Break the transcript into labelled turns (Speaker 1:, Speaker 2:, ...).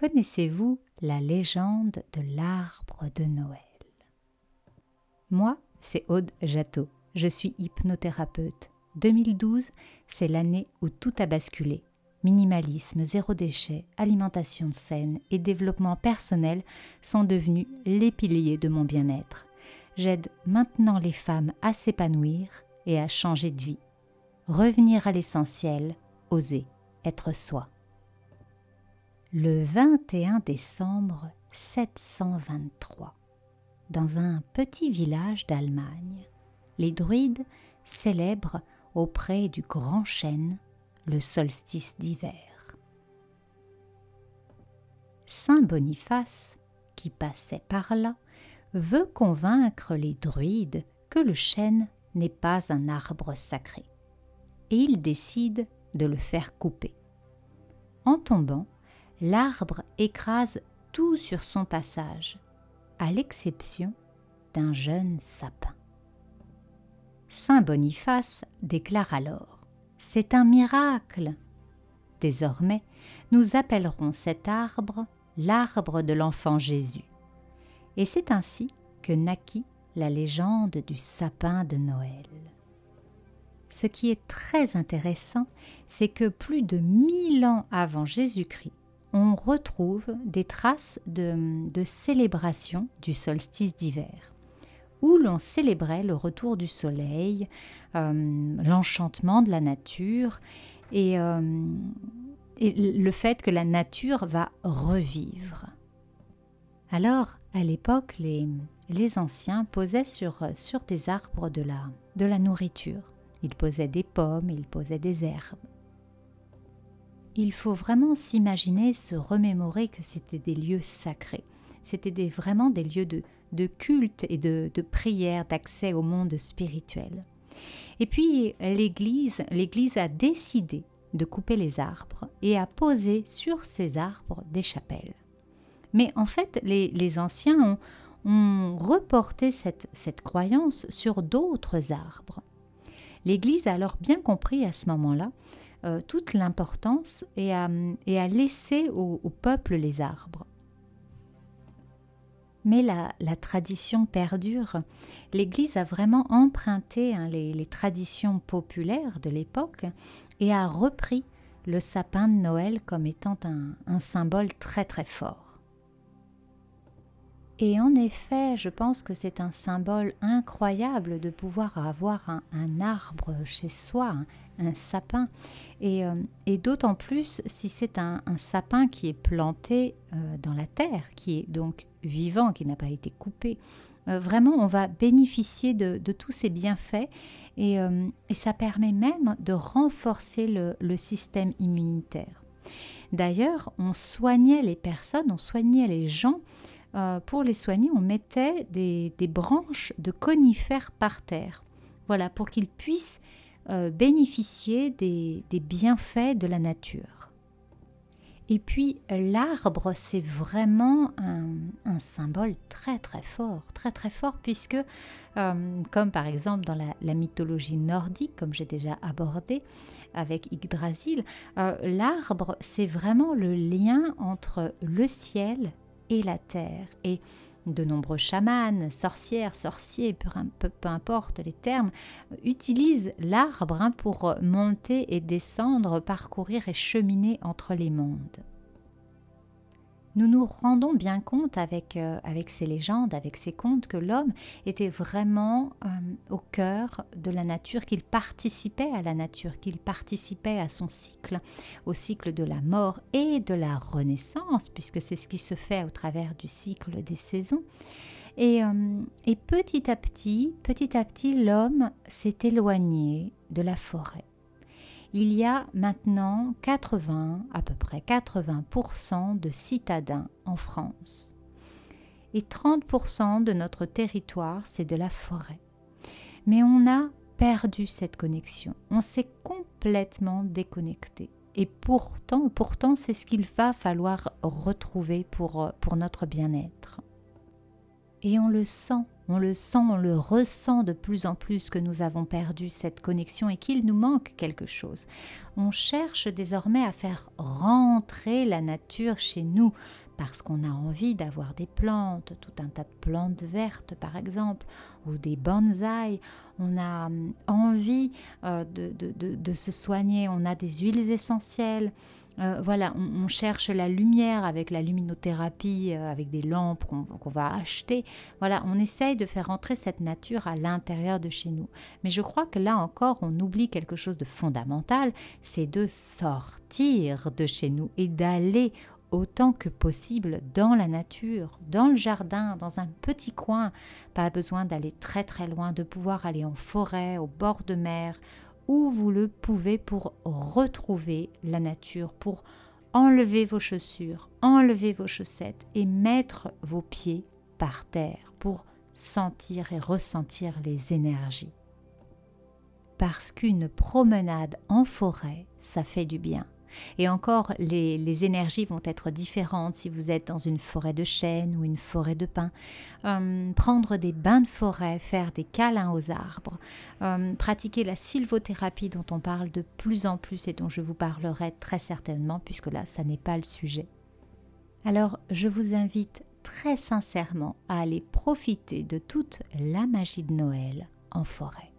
Speaker 1: Connaissez-vous la légende de l'arbre de Noël? Moi, c'est Aude Jatteau. Je suis hypnothérapeute. 2012, c'est l'année où tout a basculé. Minimalisme, zéro déchet, alimentation saine et développement personnel sont devenus les piliers de mon bien-être. J'aide maintenant les femmes à s'épanouir et à changer de vie. Revenir à l'essentiel, oser être soi. Le 21 décembre 723, dans un petit village d'Allemagne, les druides célèbrent auprès du grand chêne le solstice d'hiver. Saint Boniface, qui passait par là, veut convaincre les druides que le chêne n'est pas un arbre sacré, et il décide de le faire couper. En tombant, l'arbre écrase tout sur son passage, à l'exception d'un jeune sapin. Saint Boniface déclare alors C'est un miracle. Désormais, nous appellerons cet arbre l'arbre de l'enfant Jésus. Et c'est ainsi que naquit la légende du sapin de Noël. Ce qui est très intéressant, c'est que plus de mille ans avant Jésus-Christ, on retrouve des traces de, célébration du solstice d'hiver, où l'on célébrait le retour du soleil, euh, l'enchantement de la nature euh, et, le fait que la nature va revivre. Alors, à l'époque, les, anciens posaient sur, des arbres de la, de la nourriture. Ils posaient des pommes, ils posaient des herbes il faut vraiment s'imaginer, se remémorer que c'était des lieux sacrés. C'était vraiment des lieux de, culte et de, prière, d'accès au monde spirituel. Et puis l'Église, l'Église a décidé de couper les arbres et a posé sur ces arbres des chapelles. Mais en fait, les, anciens ont, reporté cette, cette croyance sur d'autres arbres. L'Église a alors bien compris à ce moment-là euh, toute l'importance et à, et laisser au, peuple les arbres. Mais la, tradition perdure. L'Église a vraiment emprunté hein, les, traditions populaires de l'époque et a repris le sapin de Noël comme étant un symbole très très fort. Et en effet, je pense que c'est un symbole incroyable de pouvoir avoir un, arbre chez soi, un, sapin. Euh, et, d'autant plus si c'est un, sapin qui est planté euh, dans la terre, qui est donc vivant, qui n'a pas été coupé. Euh, vraiment, on va bénéficier de, tous ces bienfaits et, ça permet même de renforcer le système immunitaire. D'ailleurs, on soignait les personnes, on soignait les gens euh, pour les soigner, on mettait des, branches de conifères par terre. Voilà, pour qu'ils puissent euh, bénéficier des, bienfaits de la nature. Et puis l'arbre, c'est vraiment un, symbole très très fort, très très fort, puisque euh, comme par exemple dans la, mythologie nordique, comme j'ai déjà abordé avec Yggdrasil, l'arbre, c'est vraiment le lien entre le ciel et la terre. Et de nombreux chamans, sorcières, sorciers, peu, importe les termes, utilisent l'arbre hein, pour monter et descendre, parcourir et cheminer entre les mondes nous nous rendons bien compte avec, euh, avec ces légendes, avec ces contes, que l'homme était vraiment euh, au cœur de la nature, qu'il participait à la nature, qu'il participait à son cycle, au cycle de la mort et de la renaissance, puisque c'est ce qui se fait au travers du cycle des saisons. Et, euh, et petit à petit, petit à petit, l'homme s'est éloigné de la forêt il y a maintenant 80, à peu près 80% de citadins en France. Et 30% de notre territoire, c'est de la forêt. Mais on a perdu cette connexion. On s'est complètement déconnecté. Et pourtant, pourtant, c'est ce qu'il va falloir retrouver pour, pour notre bien-être. Et on le sent, on le sent, on le ressent de plus en plus que nous avons perdu cette connexion et qu'il nous manque quelque chose. On cherche désormais à faire rentrer la nature chez nous parce qu'on a envie d'avoir des plantes, tout un tas de plantes vertes par exemple, ou des bonsaïs. On a hum, envie euh, de, de, se soigner, on a des huiles essentielles. Euh, voilà, on, cherche la lumière avec la luminothérapie, euh, avec des lampes qu'on va acheter. Voilà, on essaye de faire entrer cette nature à l'intérieur de chez nous. Mais je crois que là encore, on oublie quelque chose de fondamental, c'est de sortir de chez nous et d'aller autant que possible dans la nature, dans le jardin, dans un petit coin. Pas besoin d'aller très très loin, de pouvoir aller en forêt, au bord de mer, vous le pouvez pour retrouver la nature, pour enlever vos chaussures, enlever vos chaussettes et mettre vos pieds par terre pour sentir et ressentir les énergies. Parce qu'une promenade en forêt, ça fait du bien. Et encore, les, énergies vont être différentes si vous êtes dans une forêt de chêne ou une forêt de pin. Euh, prendre des bains de forêt, faire des câlins aux arbres, euh, pratiquer la sylvothérapie dont on parle de plus en plus et dont je vous parlerai très certainement, puisque là, ça n'est pas le sujet. Alors, je vous invite très sincèrement à aller profiter de toute la magie de Noël en forêt.